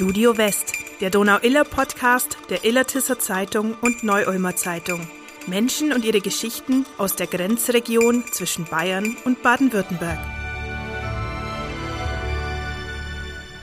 Studio West, der Donau-Iller-Podcast der Illertisser Zeitung und Neu-Ulmer Zeitung. Menschen und ihre Geschichten aus der Grenzregion zwischen Bayern und Baden-Württemberg.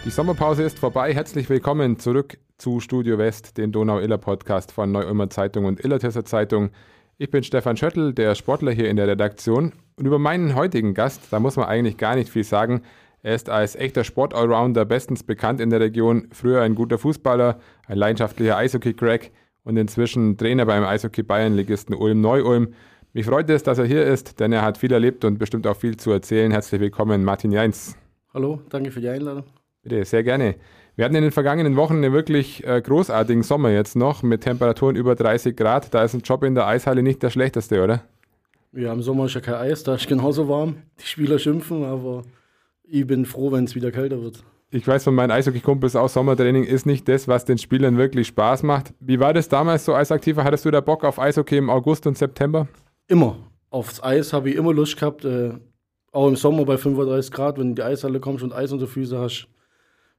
Die Sommerpause ist vorbei. Herzlich willkommen zurück zu Studio West, dem Donau-Iller-Podcast von Neu-Ulmer Zeitung und Illertisser Zeitung. Ich bin Stefan Schöttl, der Sportler hier in der Redaktion. Und über meinen heutigen Gast, da muss man eigentlich gar nicht viel sagen. Er ist als echter Sport-Allrounder bestens bekannt in der Region, früher ein guter Fußballer, ein leidenschaftlicher Eishockey-Crack und inzwischen Trainer beim Eishockey-Bayern-Ligisten Ulm Neu-Ulm. Mich freut es, dass er hier ist, denn er hat viel erlebt und bestimmt auch viel zu erzählen. Herzlich willkommen, Martin Jeins. Hallo, danke für die Einladung. Bitte, sehr gerne. Wir hatten in den vergangenen Wochen einen wirklich äh, großartigen Sommer jetzt noch mit Temperaturen über 30 Grad. Da ist ein Job in der Eishalle nicht der schlechteste, oder? Ja, im Sommer ist ja kein Eis, da ist genauso warm. Die Spieler schimpfen, aber ich bin froh, wenn es wieder kälter wird. Ich weiß von meinen Eishockey-Kumpels auch, Sommertraining ist nicht das, was den Spielern wirklich Spaß macht. Wie war das damals so als Aktiver? Hattest du da Bock auf Eishockey im August und September? Immer. Aufs Eis habe ich immer Lust gehabt. Äh, auch im Sommer bei 35 Grad, wenn du in die Eishalle kommst und Eis unter Füße hast.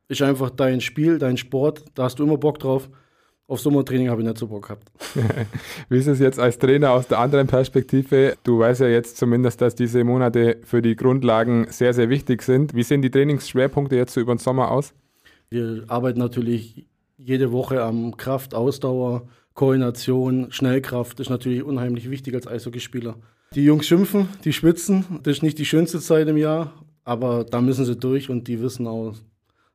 Ist einfach dein Spiel, dein Sport. Da hast du immer Bock drauf. Auf Sommertraining habe ich nicht so Bock gehabt. Wie ist es jetzt als Trainer aus der anderen Perspektive? Du weißt ja jetzt zumindest, dass diese Monate für die Grundlagen sehr, sehr wichtig sind. Wie sehen die Trainingsschwerpunkte jetzt so über den Sommer aus? Wir arbeiten natürlich jede Woche am Kraft, Ausdauer, Koordination, Schnellkraft. Das ist natürlich unheimlich wichtig als Eishockeyspieler. Die Jungs schimpfen, die schwitzen. Das ist nicht die schönste Zeit im Jahr, aber da müssen sie durch und die wissen auch,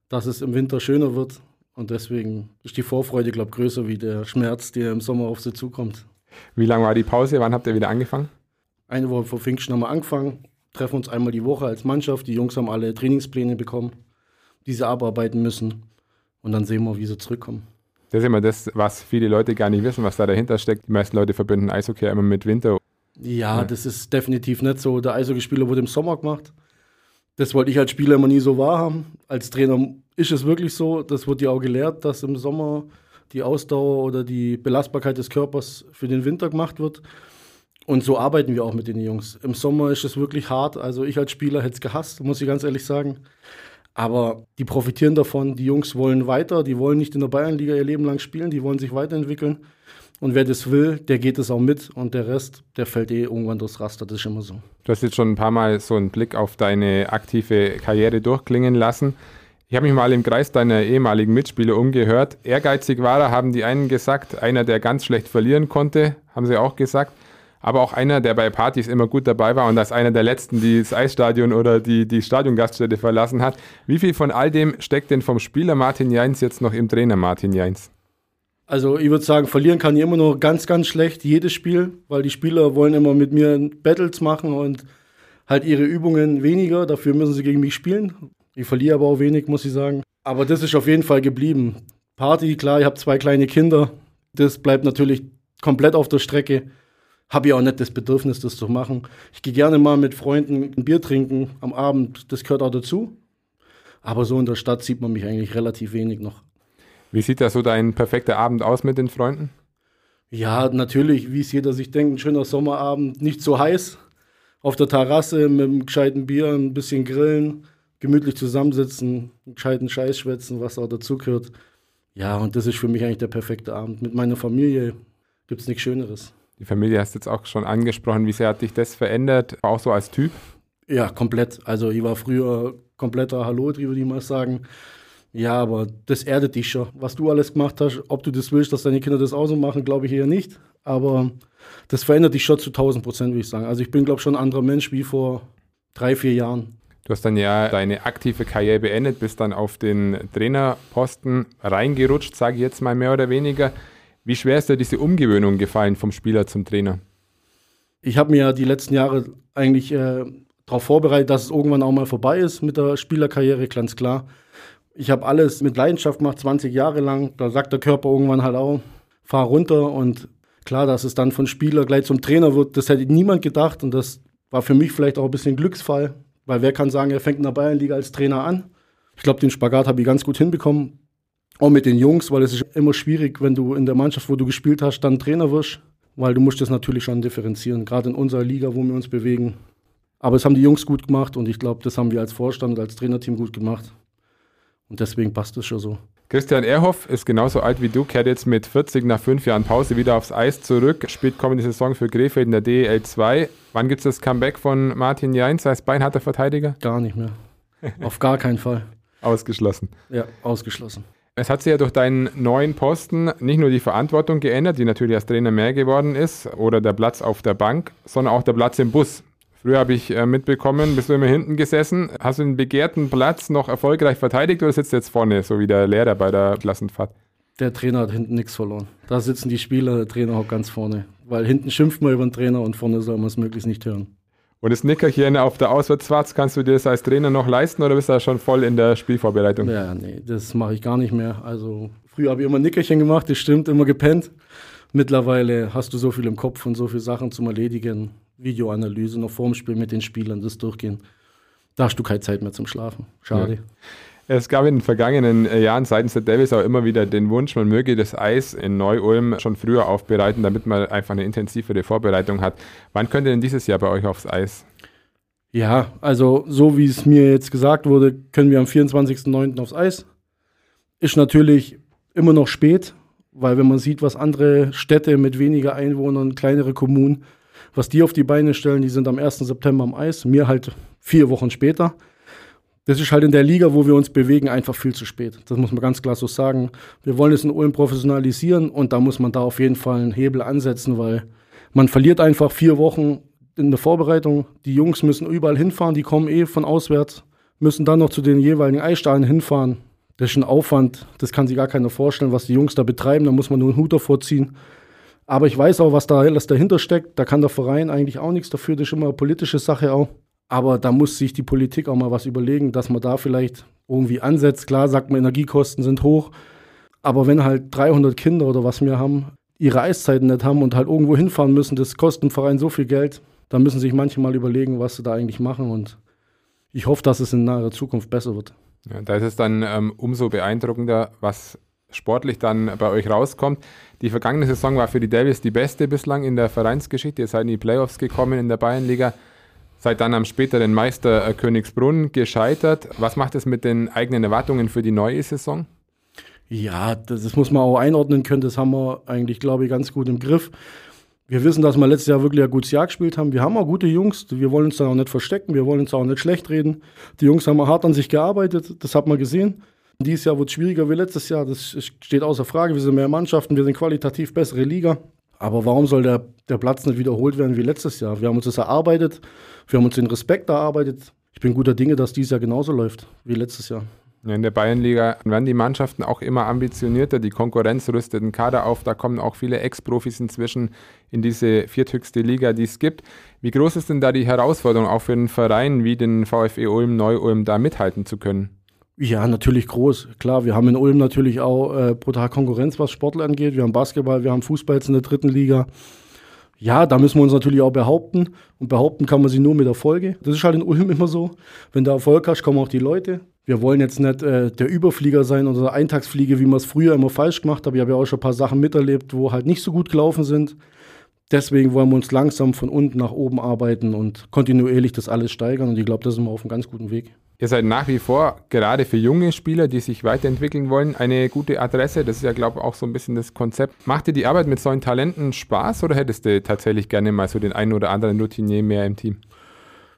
dass es im Winter schöner wird und deswegen ist die Vorfreude, glaube ich, größer wie der Schmerz, der im Sommer auf sie zukommt. Wie lange war die Pause? Wann habt ihr wieder angefangen? Eine Woche vor Pfingsten haben wir angefangen, treffen uns einmal die Woche als Mannschaft. Die Jungs haben alle Trainingspläne bekommen, die sie abarbeiten müssen. Und dann sehen wir, wie sie zurückkommen. Das ist immer das, was viele Leute gar nicht wissen, was da dahinter steckt. Die meisten Leute verbinden Eishockey immer mit Winter. Ja, ja. das ist definitiv nicht so. Der Eishockeyspieler wurde im Sommer gemacht. Das wollte ich als Spieler immer nie so wahrhaben. Als Trainer ist es wirklich so, das wird ja auch gelehrt, dass im Sommer die Ausdauer oder die Belastbarkeit des Körpers für den Winter gemacht wird. Und so arbeiten wir auch mit den Jungs. Im Sommer ist es wirklich hart. Also ich als Spieler hätte es gehasst, muss ich ganz ehrlich sagen. Aber die profitieren davon. Die Jungs wollen weiter. Die wollen nicht in der Bayernliga ihr Leben lang spielen. Die wollen sich weiterentwickeln. Und wer das will, der geht es auch mit. Und der Rest, der fällt eh irgendwann durchs Raster. Das ist immer so. Du hast jetzt schon ein paar Mal so einen Blick auf deine aktive Karriere durchklingen lassen. Ich habe mich mal im Kreis deiner ehemaligen Mitspieler umgehört. Ehrgeizig war er, haben die einen gesagt. Einer, der ganz schlecht verlieren konnte, haben sie auch gesagt. Aber auch einer, der bei Partys immer gut dabei war und als einer der letzten, die das Eisstadion oder die, die Stadiongaststätte verlassen hat. Wie viel von all dem steckt denn vom Spieler Martin Jeins jetzt noch im Trainer Martin Jeins? Also ich würde sagen, verlieren kann ich immer noch ganz, ganz schlecht, jedes Spiel, weil die Spieler wollen immer mit mir Battles machen und halt ihre Übungen weniger. Dafür müssen sie gegen mich spielen. Ich verliere aber auch wenig, muss ich sagen. Aber das ist auf jeden Fall geblieben. Party, klar, ich habe zwei kleine Kinder. Das bleibt natürlich komplett auf der Strecke. Habe ich auch nicht das Bedürfnis, das zu machen. Ich gehe gerne mal mit Freunden ein Bier trinken am Abend. Das gehört auch dazu. Aber so in der Stadt sieht man mich eigentlich relativ wenig noch. Wie sieht da so dein perfekter Abend aus mit den Freunden? Ja, natürlich, wie es jeder sich denkt, ein schöner Sommerabend, nicht so heiß. Auf der Terrasse mit einem gescheiten Bier, ein bisschen grillen, gemütlich zusammensitzen, einen gescheiten Scheiß schwätzen, was auch dazugehört. Ja, und das ist für mich eigentlich der perfekte Abend. Mit meiner Familie gibt es nichts Schöneres. Die Familie hast du jetzt auch schon angesprochen. Wie sehr hat dich das verändert, auch so als Typ? Ja, komplett. Also ich war früher kompletter Hallo, würde ich mal sagen. Ja, aber das erdet dich schon. Was du alles gemacht hast, ob du das willst, dass deine Kinder das auch so machen, glaube ich eher nicht. Aber das verändert dich schon zu 1000 Prozent, würde ich sagen. Also ich bin, glaube ich, schon ein anderer Mensch wie vor drei, vier Jahren. Du hast dann ja deine aktive Karriere beendet, bist dann auf den Trainerposten reingerutscht, sage ich jetzt mal mehr oder weniger. Wie schwer ist dir diese Umgewöhnung gefallen vom Spieler zum Trainer? Ich habe mir ja die letzten Jahre eigentlich äh, darauf vorbereitet, dass es irgendwann auch mal vorbei ist mit der Spielerkarriere, ganz klar. Ich habe alles mit Leidenschaft gemacht, 20 Jahre lang. Da sagt der Körper irgendwann halt auch, fahr runter. Und klar, dass es dann von Spieler gleich zum Trainer wird, das hätte niemand gedacht. Und das war für mich vielleicht auch ein bisschen Glücksfall, weil wer kann sagen, er fängt in der Bayernliga als Trainer an? Ich glaube, den Spagat habe ich ganz gut hinbekommen. Auch mit den Jungs, weil es ist immer schwierig, wenn du in der Mannschaft, wo du gespielt hast, dann Trainer wirst. Weil du musst das natürlich schon differenzieren, gerade in unserer Liga, wo wir uns bewegen. Aber es haben die Jungs gut gemacht und ich glaube, das haben wir als Vorstand und als Trainerteam gut gemacht. Und deswegen passt es schon so. Christian Erhoff ist genauso alt wie du, kehrt jetzt mit 40 nach fünf Jahren Pause wieder aufs Eis zurück, spielt kommende Saison für Krefeld in der DEL 2. Wann gibt es das Comeback von Martin Jeinz als beinharter Verteidiger? Gar nicht mehr. Auf gar keinen Fall. Ausgeschlossen. Ja, ausgeschlossen. Es hat sich ja durch deinen neuen Posten nicht nur die Verantwortung geändert, die natürlich als Trainer mehr geworden ist, oder der Platz auf der Bank, sondern auch der Platz im Bus. Früher habe ich äh, mitbekommen, bist du immer hinten gesessen. Hast du den begehrten Platz noch erfolgreich verteidigt oder sitzt du jetzt vorne, so wie der Lehrer bei der Klassenfahrt? Der Trainer hat hinten nichts verloren. Da sitzen die Spieler, der Trainer auch ganz vorne. Weil hinten schimpft man über den Trainer und vorne soll man es möglichst nicht hören. Und das Nickerchen auf der Auswärtsfahrt, kannst du dir das als Trainer noch leisten oder bist du da schon voll in der Spielvorbereitung? Ja, nee, das mache ich gar nicht mehr. Also früher habe ich immer Nickerchen gemacht, das stimmt, immer gepennt. Mittlerweile hast du so viel im Kopf und so viele Sachen zum Erledigen. Videoanalyse noch vorm Spiel mit den Spielern, das durchgehen. Da hast du keine Zeit mehr zum Schlafen. Schade. Ja. Es gab in den vergangenen äh, Jahren seitens der Davis auch immer wieder den Wunsch, man möge das Eis in Neu-Ulm schon früher aufbereiten, damit man einfach eine intensivere Vorbereitung hat. Wann könnte denn dieses Jahr bei euch aufs Eis? Ja, also so wie es mir jetzt gesagt wurde, können wir am 24.09. aufs Eis. Ist natürlich immer noch spät, weil wenn man sieht, was andere Städte mit weniger Einwohnern, kleinere Kommunen, was die auf die Beine stellen, die sind am 1. September am Eis, mir halt vier Wochen später das ist halt in der Liga, wo wir uns bewegen, einfach viel zu spät. Das muss man ganz klar so sagen. Wir wollen es in Ulm professionalisieren und da muss man da auf jeden Fall einen Hebel ansetzen, weil man verliert einfach vier Wochen in der Vorbereitung. Die Jungs müssen überall hinfahren, die kommen eh von auswärts, müssen dann noch zu den jeweiligen Eisstahlen hinfahren. Das ist ein Aufwand, das kann sich gar keiner vorstellen, was die Jungs da betreiben. Da muss man nur einen Hut davor ziehen. Aber ich weiß auch, was da alles dahinter steckt. Da kann der Verein eigentlich auch nichts dafür. Das ist immer eine politische Sache auch. Aber da muss sich die Politik auch mal was überlegen, dass man da vielleicht irgendwie ansetzt. Klar sagt man, Energiekosten sind hoch. Aber wenn halt 300 Kinder oder was wir haben, ihre Eiszeiten nicht haben und halt irgendwo hinfahren müssen, das kostet dem Verein so viel Geld, dann müssen sich manche mal überlegen, was sie da eigentlich machen. Und ich hoffe, dass es in naher Zukunft besser wird. Ja, da ist es dann ähm, umso beeindruckender, was sportlich dann bei euch rauskommt. Die vergangene Saison war für die Devils die beste bislang in der Vereinsgeschichte. Ihr seid in die Playoffs gekommen in der Bayernliga. Seid dann am späteren Meister äh, Königsbrunn gescheitert. Was macht es mit den eigenen Erwartungen für die neue Saison? Ja, das, das muss man auch einordnen können. Das haben wir eigentlich, glaube ich, ganz gut im Griff. Wir wissen, dass wir letztes Jahr wirklich ein gutes Jahr gespielt haben. Wir haben auch gute Jungs. Wir wollen uns da auch nicht verstecken. Wir wollen uns auch nicht schlecht reden. Die Jungs haben hart an sich gearbeitet. Das hat man gesehen. Dieses Jahr wird es schwieriger wie letztes Jahr. Das steht außer Frage. Wir sind mehr Mannschaften. Wir sind qualitativ bessere Liga. Aber warum soll der, der Platz nicht wiederholt werden wie letztes Jahr? Wir haben uns das erarbeitet. Wir haben uns den Respekt erarbeitet. Ich bin guter Dinge, dass dieses Jahr genauso läuft wie letztes Jahr. In der Bayernliga werden die Mannschaften auch immer ambitionierter. Die Konkurrenz rüstet den Kader auf. Da kommen auch viele Ex-Profis inzwischen in diese vierthöchste Liga, die es gibt. Wie groß ist denn da die Herausforderung, auch für einen Verein wie den VfE Ulm, Neu-Ulm, da mithalten zu können? Ja, natürlich groß. Klar, wir haben in Ulm natürlich auch äh, brutal Konkurrenz, was Sportler angeht. Wir haben Basketball, wir haben Fußball jetzt in der dritten Liga. Ja, da müssen wir uns natürlich auch behaupten. Und behaupten kann man sie nur mit Erfolge. Das ist halt in Ulm immer so. Wenn du Erfolg hast, kommen auch die Leute. Wir wollen jetzt nicht äh, der Überflieger sein oder der Eintagsfliege, wie man es früher immer falsch gemacht hat. Ich habe ja auch schon ein paar Sachen miterlebt, wo halt nicht so gut gelaufen sind. Deswegen wollen wir uns langsam von unten nach oben arbeiten und kontinuierlich das alles steigern. Und ich glaube, da sind wir auf einem ganz guten Weg. Ihr seid nach wie vor, gerade für junge Spieler, die sich weiterentwickeln wollen, eine gute Adresse. Das ist ja, glaube ich, auch so ein bisschen das Konzept. Macht dir die Arbeit mit solchen Talenten Spaß oder hättest du tatsächlich gerne mal so den einen oder anderen Routinier mehr im Team?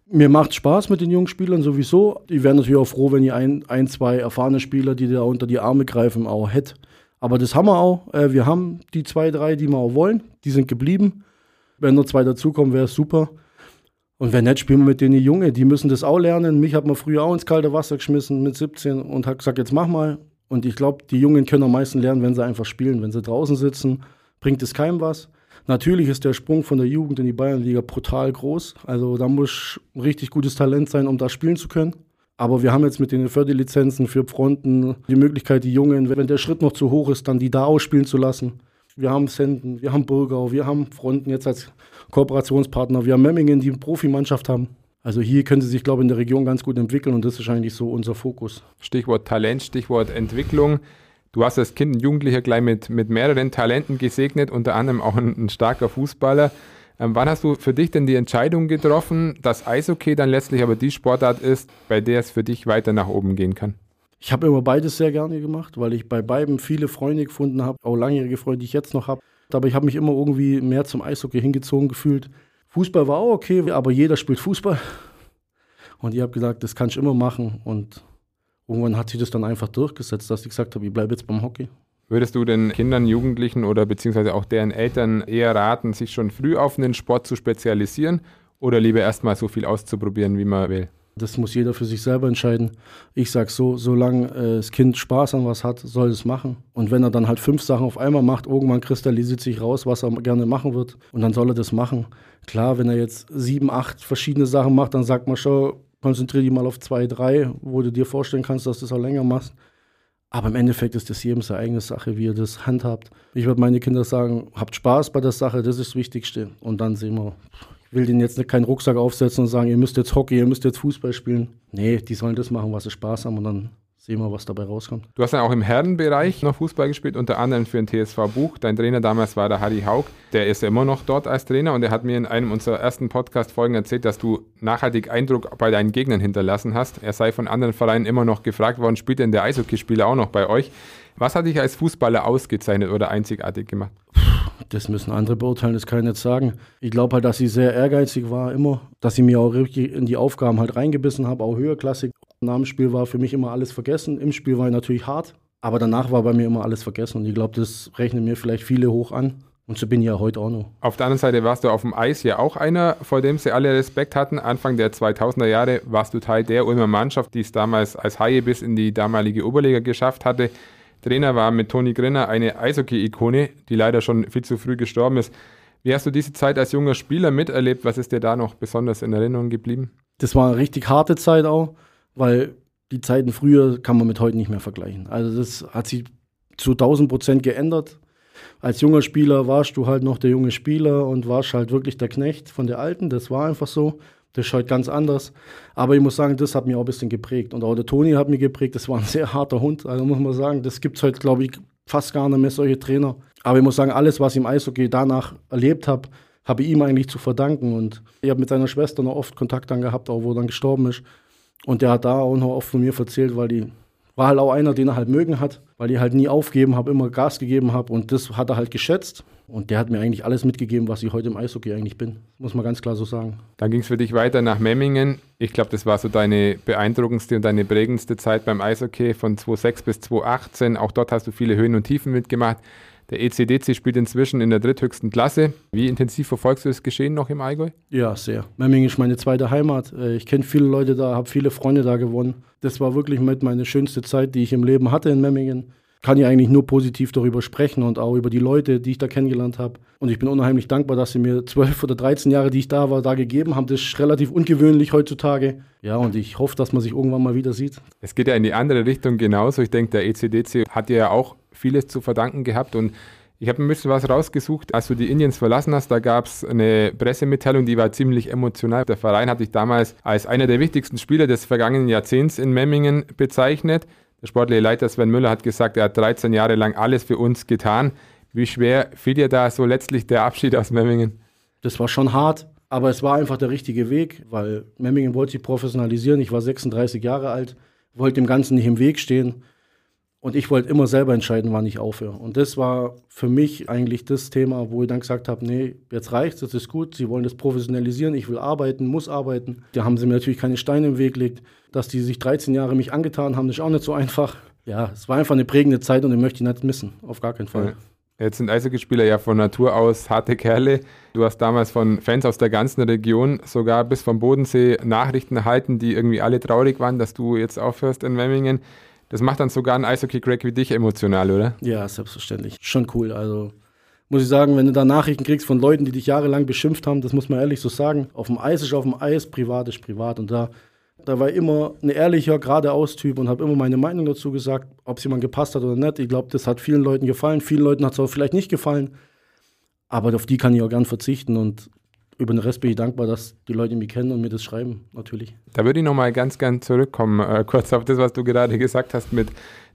Mir macht Spaß mit den jungen Spielern sowieso. Die wären natürlich auch froh, wenn ihr ein, ein, zwei erfahrene Spieler, die da unter die Arme greifen, auch hättet. Aber das haben wir auch. Äh, wir haben die zwei, drei, die wir auch wollen. Die sind geblieben. Wenn nur zwei dazukommen, wäre es super. Und wenn nicht, spielen wir mit denen Junge. Die müssen das auch lernen. Mich hat man früher auch ins kalte Wasser geschmissen mit 17 und hat gesagt, jetzt mach mal. Und ich glaube, die Jungen können am meisten lernen, wenn sie einfach spielen. Wenn sie draußen sitzen, bringt es keinem was. Natürlich ist der Sprung von der Jugend in die Bayernliga brutal groß. Also da muss richtig gutes Talent sein, um da spielen zu können. Aber wir haben jetzt mit den Förderlizenzen für Fronten die Möglichkeit, die Jungen, wenn der Schritt noch zu hoch ist, dann die da ausspielen zu lassen. Wir haben Senden, wir haben Burgau, wir haben Fronten jetzt als Kooperationspartner. Wir haben Memmingen, die eine Profimannschaft haben. Also hier können sie sich, glaube ich, in der Region ganz gut entwickeln und das ist eigentlich so unser Fokus. Stichwort Talent, Stichwort Entwicklung. Du hast als Kind und Jugendlicher gleich mit, mit mehreren Talenten gesegnet, unter anderem auch ein, ein starker Fußballer. Ähm, wann hast du für dich denn die Entscheidung getroffen, dass Eishockey dann letztlich aber die Sportart ist, bei der es für dich weiter nach oben gehen kann? Ich habe immer beides sehr gerne gemacht, weil ich bei beiden viele Freunde gefunden habe, auch langjährige Freunde, die ich jetzt noch habe. Aber ich habe mich immer irgendwie mehr zum Eishockey hingezogen gefühlt. Fußball war auch okay, aber jeder spielt Fußball. Und ich habe gesagt, das kann ich immer machen. Und irgendwann hat sich das dann einfach durchgesetzt, dass ich gesagt habe, ich bleibe jetzt beim Hockey. Würdest du den Kindern, Jugendlichen oder beziehungsweise auch deren Eltern eher raten, sich schon früh auf einen Sport zu spezialisieren oder lieber erstmal so viel auszuprobieren, wie man will? Das muss jeder für sich selber entscheiden. Ich sage so, solange äh, das Kind Spaß an was hat, soll es machen. Und wenn er dann halt fünf Sachen auf einmal macht, irgendwann kristallisiert sich raus, was er gerne machen wird. Und dann soll er das machen. Klar, wenn er jetzt sieben, acht verschiedene Sachen macht, dann sagt man schon, konzentriere dich mal auf zwei, drei, wo du dir vorstellen kannst, dass du das auch länger machst. Aber im Endeffekt ist das jedem seine eigene Sache, wie ihr das handhabt. Ich würde meine Kinder sagen, habt Spaß bei der Sache, das ist das Wichtigste. Und dann sehen wir, ich will denen jetzt keinen Rucksack aufsetzen und sagen, ihr müsst jetzt Hockey, ihr müsst jetzt Fußball spielen. Nee, die sollen das machen, was sie Spaß haben und dann sehen wir, was dabei rauskommt. Du hast dann auch im Herrenbereich noch Fußball gespielt, unter anderem für den TSV Buch. Dein Trainer damals war der Harry Haug. Der ist ja immer noch dort als Trainer und er hat mir in einem unserer ersten Podcast-Folgen erzählt, dass du nachhaltig Eindruck bei deinen Gegnern hinterlassen hast. Er sei von anderen Vereinen immer noch gefragt worden, spielt denn der Eishockeyspieler auch noch bei euch? Was hat dich als Fußballer ausgezeichnet oder einzigartig gemacht? Das müssen andere beurteilen, das kann ich nicht sagen. Ich glaube halt, dass sie sehr ehrgeizig war, immer. Dass sie mir auch richtig in die Aufgaben halt reingebissen habe, auch höherklassig. Nach dem Spiel war für mich immer alles vergessen. Im Spiel war ich natürlich hart, aber danach war bei mir immer alles vergessen. Und ich glaube, das rechnen mir vielleicht viele hoch an. Und so bin ich ja heute auch noch. Auf der anderen Seite warst du auf dem Eis ja auch einer, vor dem sie alle Respekt hatten. Anfang der 2000er Jahre warst du Teil der Ulmer Mannschaft, die es damals als Haie bis in die damalige Oberliga geschafft hatte. Trainer war mit Toni Grinner eine Eishockey-Ikone, die leider schon viel zu früh gestorben ist. Wie hast du diese Zeit als junger Spieler miterlebt? Was ist dir da noch besonders in Erinnerung geblieben? Das war eine richtig harte Zeit auch weil die Zeiten früher kann man mit heute nicht mehr vergleichen. Also das hat sich zu 1000 Prozent geändert. Als junger Spieler warst du halt noch der junge Spieler und warst halt wirklich der Knecht von der Alten. Das war einfach so. Das ist heute ganz anders. Aber ich muss sagen, das hat mich auch ein bisschen geprägt. Und auch der Toni hat mich geprägt. Das war ein sehr harter Hund. Also muss man sagen, das gibt es heute, glaube ich, fast gar nicht mehr solche Trainer. Aber ich muss sagen, alles, was ich im Eishockey danach erlebt habe, habe ich ihm eigentlich zu verdanken. Und ich habe mit seiner Schwester noch oft Kontakt dann gehabt, auch wo er dann gestorben ist. Und der hat da auch noch oft von mir erzählt, weil die war halt auch einer, den er halt mögen hat, weil ich halt nie aufgeben habe, immer Gas gegeben habe und das hat er halt geschätzt. Und der hat mir eigentlich alles mitgegeben, was ich heute im Eishockey eigentlich bin. Muss man ganz klar so sagen. Dann ging es für dich weiter nach Memmingen. Ich glaube, das war so deine beeindruckendste und deine prägendste Zeit beim Eishockey von 2006 bis 2018. Auch dort hast du viele Höhen und Tiefen mitgemacht. Der ECDC spielt inzwischen in der dritthöchsten Klasse. Wie intensiv verfolgst du das Geschehen noch im Allgäu? Ja, sehr. Memmingen ist meine zweite Heimat. Äh, ich kenne viele Leute da, habe viele Freunde da gewonnen. Das war wirklich mit meine schönste Zeit, die ich im Leben hatte in Memmingen. Kann ich eigentlich nur positiv darüber sprechen und auch über die Leute, die ich da kennengelernt habe. Und ich bin unheimlich dankbar, dass sie mir zwölf oder dreizehn Jahre, die ich da war, da gegeben haben. Das ist relativ ungewöhnlich heutzutage. Ja, und ich hoffe, dass man sich irgendwann mal wieder sieht. Es geht ja in die andere Richtung genauso. Ich denke, der ECDC hat ja auch vieles zu verdanken gehabt und ich habe ein bisschen was rausgesucht. Als du die Indians verlassen hast, da gab es eine Pressemitteilung, die war ziemlich emotional. Der Verein hat dich damals als einer der wichtigsten Spieler des vergangenen Jahrzehnts in Memmingen bezeichnet. Der sportliche Leiter Sven Müller hat gesagt, er hat 13 Jahre lang alles für uns getan. Wie schwer fiel dir da so letztlich der Abschied aus Memmingen? Das war schon hart, aber es war einfach der richtige Weg, weil Memmingen wollte sich professionalisieren. Ich war 36 Jahre alt, wollte dem Ganzen nicht im Weg stehen. Und ich wollte immer selber entscheiden, wann ich aufhöre. Und das war für mich eigentlich das Thema, wo ich dann gesagt habe, nee, jetzt reicht's, das ist gut, sie wollen das professionalisieren, ich will arbeiten, muss arbeiten. Da haben sie mir natürlich keine Steine im Weg gelegt. Dass die sich 13 Jahre mich angetan haben, ist auch nicht so einfach. Ja, es war einfach eine prägende Zeit und ich möchte die nicht missen, auf gar keinen Fall. Jetzt sind Eishockeyspieler ja von Natur aus harte Kerle. Du hast damals von Fans aus der ganzen Region sogar bis vom Bodensee Nachrichten erhalten, die irgendwie alle traurig waren, dass du jetzt aufhörst in Memmingen. Das macht dann sogar einen Eishockey-Crack wie dich emotional, oder? Ja, selbstverständlich. Schon cool. Also muss ich sagen, wenn du da Nachrichten kriegst von Leuten, die dich jahrelang beschimpft haben, das muss man ehrlich so sagen. Auf dem Eis ist auf dem Eis, privat ist privat. Und da, da war ich immer ein ehrlicher, geradeaus Typ und habe immer meine Meinung dazu gesagt, ob es jemand gepasst hat oder nicht. Ich glaube, das hat vielen Leuten gefallen. Vielen Leuten hat es auch vielleicht nicht gefallen. Aber auf die kann ich auch gern verzichten. Und über den Rest bin ich dankbar, dass die Leute mich kennen und mir das schreiben, natürlich. Da würde ich nochmal ganz gern zurückkommen, äh, kurz auf das, was du gerade gesagt hast mit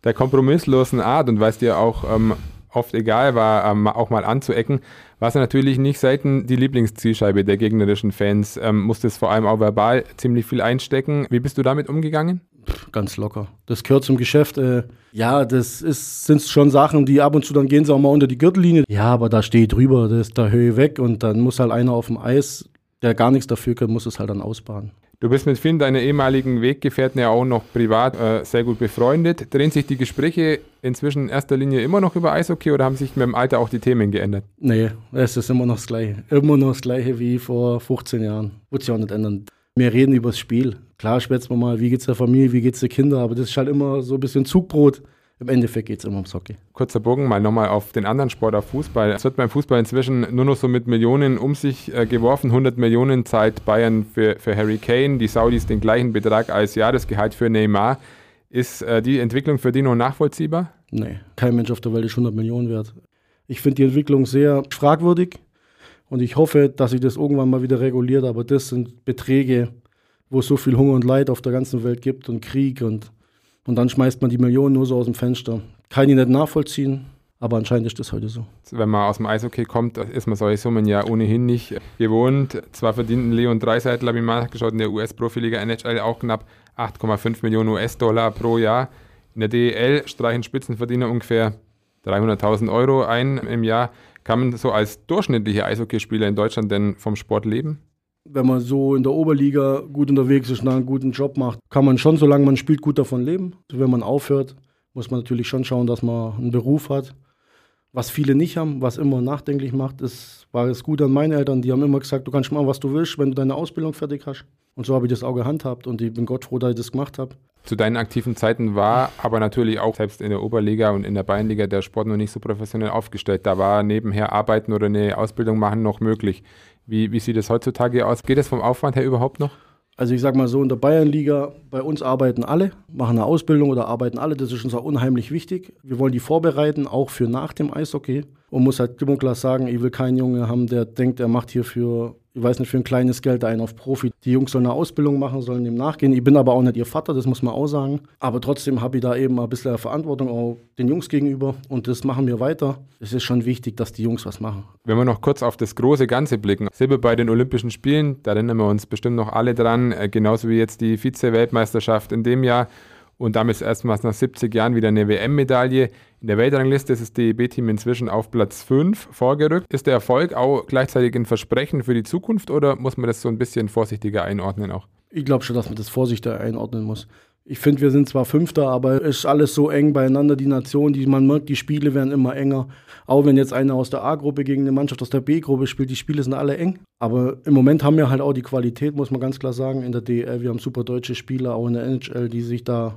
der kompromisslosen Art und weil es dir auch ähm, oft egal war, ähm, auch mal anzuecken, war es natürlich nicht selten die Lieblingszielscheibe der gegnerischen Fans. Ähm, musstest vor allem auch verbal ziemlich viel einstecken. Wie bist du damit umgegangen? Pff, ganz locker. Das gehört zum Geschäft. Äh, ja, das ist, sind schon Sachen, die ab und zu dann gehen sie auch mal unter die Gürtellinie. Ja, aber da stehe ich drüber, das ist der Höhe weg und dann muss halt einer auf dem Eis, der gar nichts dafür kann, muss es halt dann ausbaden. Du bist mit vielen deiner ehemaligen Weggefährten ja auch noch privat äh, sehr gut befreundet. Drehen sich die Gespräche inzwischen in erster Linie immer noch über Eishockey oder haben sich mit dem Alter auch die Themen geändert? Nee, es ist immer noch das Gleiche. Immer noch das Gleiche wie vor 15 Jahren. Wird sich auch nicht ändern. Wir reden über das Spiel. Klar schwätzen wir mal, wie geht's der Familie, wie geht's den Kindern, aber das ist halt immer so ein bisschen Zugbrot. Im Endeffekt geht es immer ums Hockey. Kurzer Bogen mal nochmal auf den anderen Sport, auf Fußball. Es wird beim Fußball inzwischen nur noch so mit Millionen um sich äh, geworfen. 100 Millionen zahlt Bayern für, für Harry Kane, die Saudis den gleichen Betrag als Jahresgehalt für Neymar. Ist äh, die Entwicklung für die noch nachvollziehbar? Nee, kein Mensch auf der Welt ist 100 Millionen wert. Ich finde die Entwicklung sehr fragwürdig und ich hoffe, dass sich das irgendwann mal wieder reguliert. Aber das sind Beträge, wo es so viel Hunger und Leid auf der ganzen Welt gibt und Krieg und und dann schmeißt man die Millionen nur so aus dem Fenster. Kann ich nicht nachvollziehen, aber anscheinend ist das heute so. Wenn man aus dem Eishockey kommt, ist man solche Summen ja ohnehin nicht gewohnt. Zwar verdienten Leon Dreiseitler, habe ich mal nachgeschaut, in der US-Profiliga NHL auch knapp 8,5 Millionen US-Dollar pro Jahr. In der DEL streichen Spitzenverdiener ungefähr 300.000 Euro ein im Jahr. Kann man so als durchschnittlicher Eishockeyspieler in Deutschland denn vom Sport leben? wenn man so in der Oberliga gut unterwegs ist und einen guten Job macht, kann man schon, solange man spielt, gut davon leben. Also wenn man aufhört, muss man natürlich schon schauen, dass man einen Beruf hat. Was viele nicht haben, was immer nachdenklich macht, ist, war es gut an meine Eltern, die haben immer gesagt, du kannst machen, was du willst, wenn du deine Ausbildung fertig hast. Und so habe ich das auch gehandhabt und ich bin Gott froh, dass ich das gemacht habe. Zu deinen aktiven Zeiten war aber natürlich auch selbst in der Oberliga und in der Bayernliga der Sport noch nicht so professionell aufgestellt. Da war nebenher Arbeiten oder eine Ausbildung machen noch möglich. Wie, wie sieht es heutzutage aus? Geht es vom Aufwand her überhaupt noch? Also ich sage mal so, in der Bayernliga, bei uns arbeiten alle, machen eine Ausbildung oder arbeiten alle. Das ist uns auch unheimlich wichtig. Wir wollen die vorbereiten, auch für nach dem Eishockey. Und muss halt klipp und klar sagen, ich will keinen Junge haben, der denkt, er macht hier für ich weiß nicht, für ein kleines Geld einen auf Profi. Die Jungs sollen eine Ausbildung machen, sollen dem nachgehen. Ich bin aber auch nicht ihr Vater, das muss man auch sagen. Aber trotzdem habe ich da eben ein bisschen Verantwortung auch den Jungs gegenüber und das machen wir weiter. Es ist schon wichtig, dass die Jungs was machen. Wenn wir noch kurz auf das große Ganze blicken. Silber bei den Olympischen Spielen, da erinnern wir uns bestimmt noch alle dran, äh, genauso wie jetzt die Vize-Weltmeisterschaft in dem Jahr und damit erstmals nach 70 Jahren wieder eine WM-Medaille. In der Weltrangliste ist das DEB-Team inzwischen auf Platz 5 vorgerückt. Ist der Erfolg auch gleichzeitig ein Versprechen für die Zukunft oder muss man das so ein bisschen vorsichtiger einordnen auch? Ich glaube schon, dass man das vorsichtiger einordnen muss. Ich finde, wir sind zwar Fünfter, aber es ist alles so eng beieinander, die Nationen, die man merkt, die Spiele werden immer enger. Auch wenn jetzt einer aus der A-Gruppe gegen eine Mannschaft aus der B-Gruppe spielt, die Spiele sind alle eng. Aber im Moment haben wir halt auch die Qualität, muss man ganz klar sagen, in der DL. Wir haben super deutsche Spieler, auch in der NHL, die sich da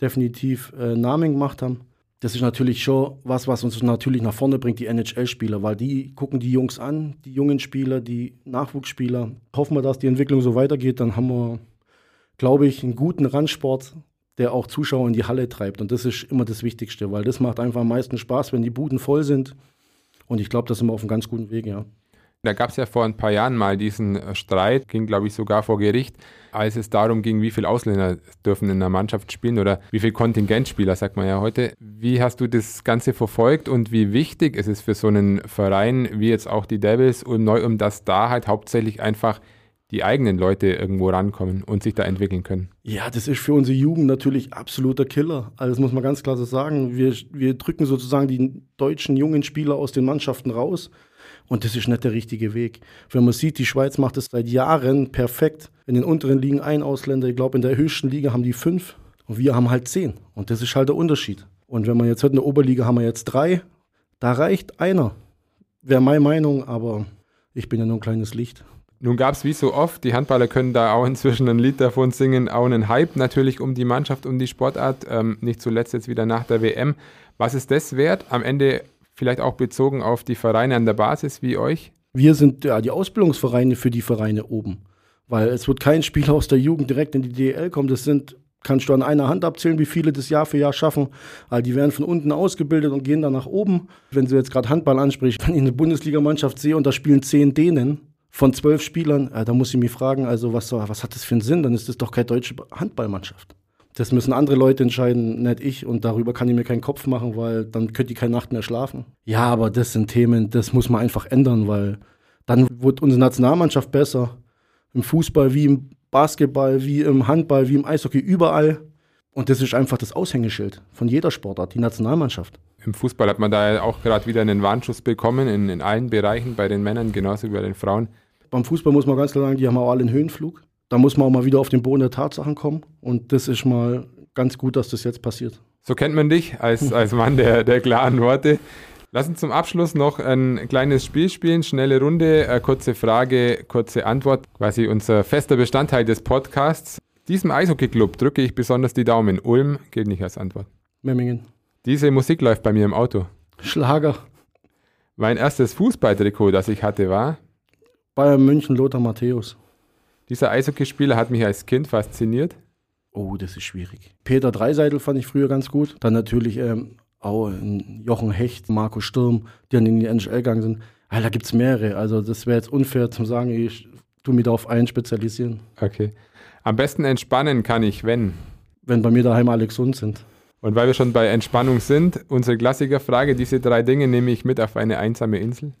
definitiv äh, Namen gemacht haben. Das ist natürlich schon was, was uns natürlich nach vorne bringt, die NHL-Spieler, weil die gucken die Jungs an, die jungen Spieler, die Nachwuchsspieler. Hoffen wir, dass die Entwicklung so weitergeht, dann haben wir, glaube ich, einen guten Randsport, der auch Zuschauer in die Halle treibt. Und das ist immer das Wichtigste, weil das macht einfach am meisten Spaß, wenn die Buden voll sind. Und ich glaube, da sind wir auf einem ganz guten Weg, ja. Da gab es ja vor ein paar Jahren mal diesen äh, Streit, ging glaube ich sogar vor Gericht, als es darum ging, wie viele Ausländer dürfen in der Mannschaft spielen oder wie viele Kontingentspieler, sagt man ja heute. Wie hast du das Ganze verfolgt und wie wichtig ist es für so einen Verein wie jetzt auch die Devils und neu, um dass da halt hauptsächlich einfach die eigenen Leute irgendwo rankommen und sich da entwickeln können. Ja, das ist für unsere Jugend natürlich absoluter Killer. Also das muss man ganz klar so sagen. Wir, wir drücken sozusagen die deutschen jungen Spieler aus den Mannschaften raus und das ist nicht der richtige Weg. Wenn man sieht, die Schweiz macht es seit Jahren perfekt. In den unteren Ligen ein Ausländer, ich glaube, in der höchsten Liga haben die fünf und wir haben halt zehn. Und das ist halt der Unterschied. Und wenn man jetzt hört, in der Oberliga haben wir jetzt drei, da reicht einer. Wäre meine Meinung, aber ich bin ja nur ein kleines Licht. Nun gab es wie so oft, die Handballer können da auch inzwischen ein Lied davon singen, auch einen Hype natürlich um die Mannschaft, um die Sportart, ähm, nicht zuletzt jetzt wieder nach der WM. Was ist das wert? Am Ende vielleicht auch bezogen auf die Vereine an der Basis wie euch? Wir sind ja die Ausbildungsvereine für die Vereine oben. Weil es wird kein Spieler aus der Jugend direkt in die DL kommen. Das sind, kannst du an einer Hand abzählen, wie viele das Jahr für Jahr schaffen. Also die werden von unten ausgebildet und gehen dann nach oben. Wenn du jetzt gerade Handball ansprichst, wenn ich eine Bundesligamannschaft sehe und da spielen zehn Dänen von zwölf Spielern, da muss ich mich fragen, also was, was hat das für einen Sinn? Dann ist das doch keine deutsche Handballmannschaft. Das müssen andere Leute entscheiden, nicht ich. Und darüber kann ich mir keinen Kopf machen, weil dann könnte ich keine Nacht mehr schlafen. Ja, aber das sind Themen, das muss man einfach ändern, weil dann wird unsere Nationalmannschaft besser. Im Fußball wie im Basketball, wie im Handball, wie im Eishockey, überall. Und das ist einfach das Aushängeschild von jeder Sportart, die Nationalmannschaft. Im Fußball hat man da auch gerade wieder einen Warnschuss bekommen, in, in allen Bereichen, bei den Männern genauso wie bei den Frauen. Beim Fußball muss man ganz klar sagen, die haben auch alle einen Höhenflug. Da muss man auch mal wieder auf den Boden der Tatsachen kommen. Und das ist mal ganz gut, dass das jetzt passiert. So kennt man dich als, als Mann der, der klaren Worte. Lass uns zum Abschluss noch ein kleines Spiel spielen. Schnelle Runde, kurze Frage, kurze Antwort. Quasi unser fester Bestandteil des Podcasts. Diesem Eishockey-Club drücke ich besonders die Daumen. Ulm gilt nicht als Antwort. Memmingen. Diese Musik läuft bei mir im Auto. Schlager. Mein erstes Fußballtrikot, das ich hatte, war. Bayern München, Lothar Matthäus. Dieser Eishockeyspieler hat mich als Kind fasziniert. Oh, das ist schwierig. Peter Dreiseitel fand ich früher ganz gut. Dann natürlich ähm, auch Jochen Hecht, Marco Sturm, die dann in die NHL gegangen sind. Ah, da gibt es mehrere. Also das wäre jetzt unfair zu sagen, ich tue mich da auf einen spezialisieren. Okay. Am besten entspannen kann ich, wenn. Wenn bei mir daheim alle gesund sind. Und weil wir schon bei Entspannung sind, unsere Klassikerfrage, diese drei Dinge nehme ich mit auf eine einsame Insel.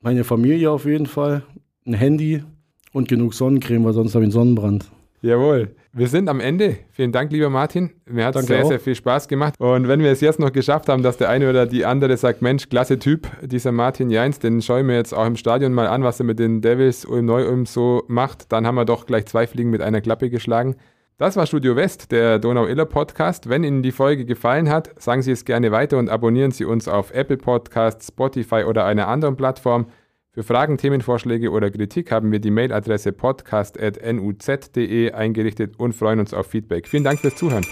Meine Familie auf jeden Fall, ein Handy und genug Sonnencreme, weil sonst habe ich einen Sonnenbrand. Jawohl. Wir sind am Ende. Vielen Dank, lieber Martin. Mir hat es sehr, auch. sehr viel Spaß gemacht. Und wenn wir es jetzt noch geschafft haben, dass der eine oder die andere sagt, Mensch, klasse Typ, dieser Martin Jeins, den schaue ich mir jetzt auch im Stadion mal an, was er mit den Devils Ulm Neu-Ulm so macht, dann haben wir doch gleich zwei Fliegen mit einer Klappe geschlagen. Das war Studio West, der Donau-Iller Podcast. Wenn Ihnen die Folge gefallen hat, sagen Sie es gerne weiter und abonnieren Sie uns auf Apple Podcasts, Spotify oder einer anderen Plattform. Für Fragen, Themenvorschläge oder Kritik haben wir die Mailadresse podcast.nuz.de eingerichtet und freuen uns auf Feedback. Vielen Dank fürs Zuhören.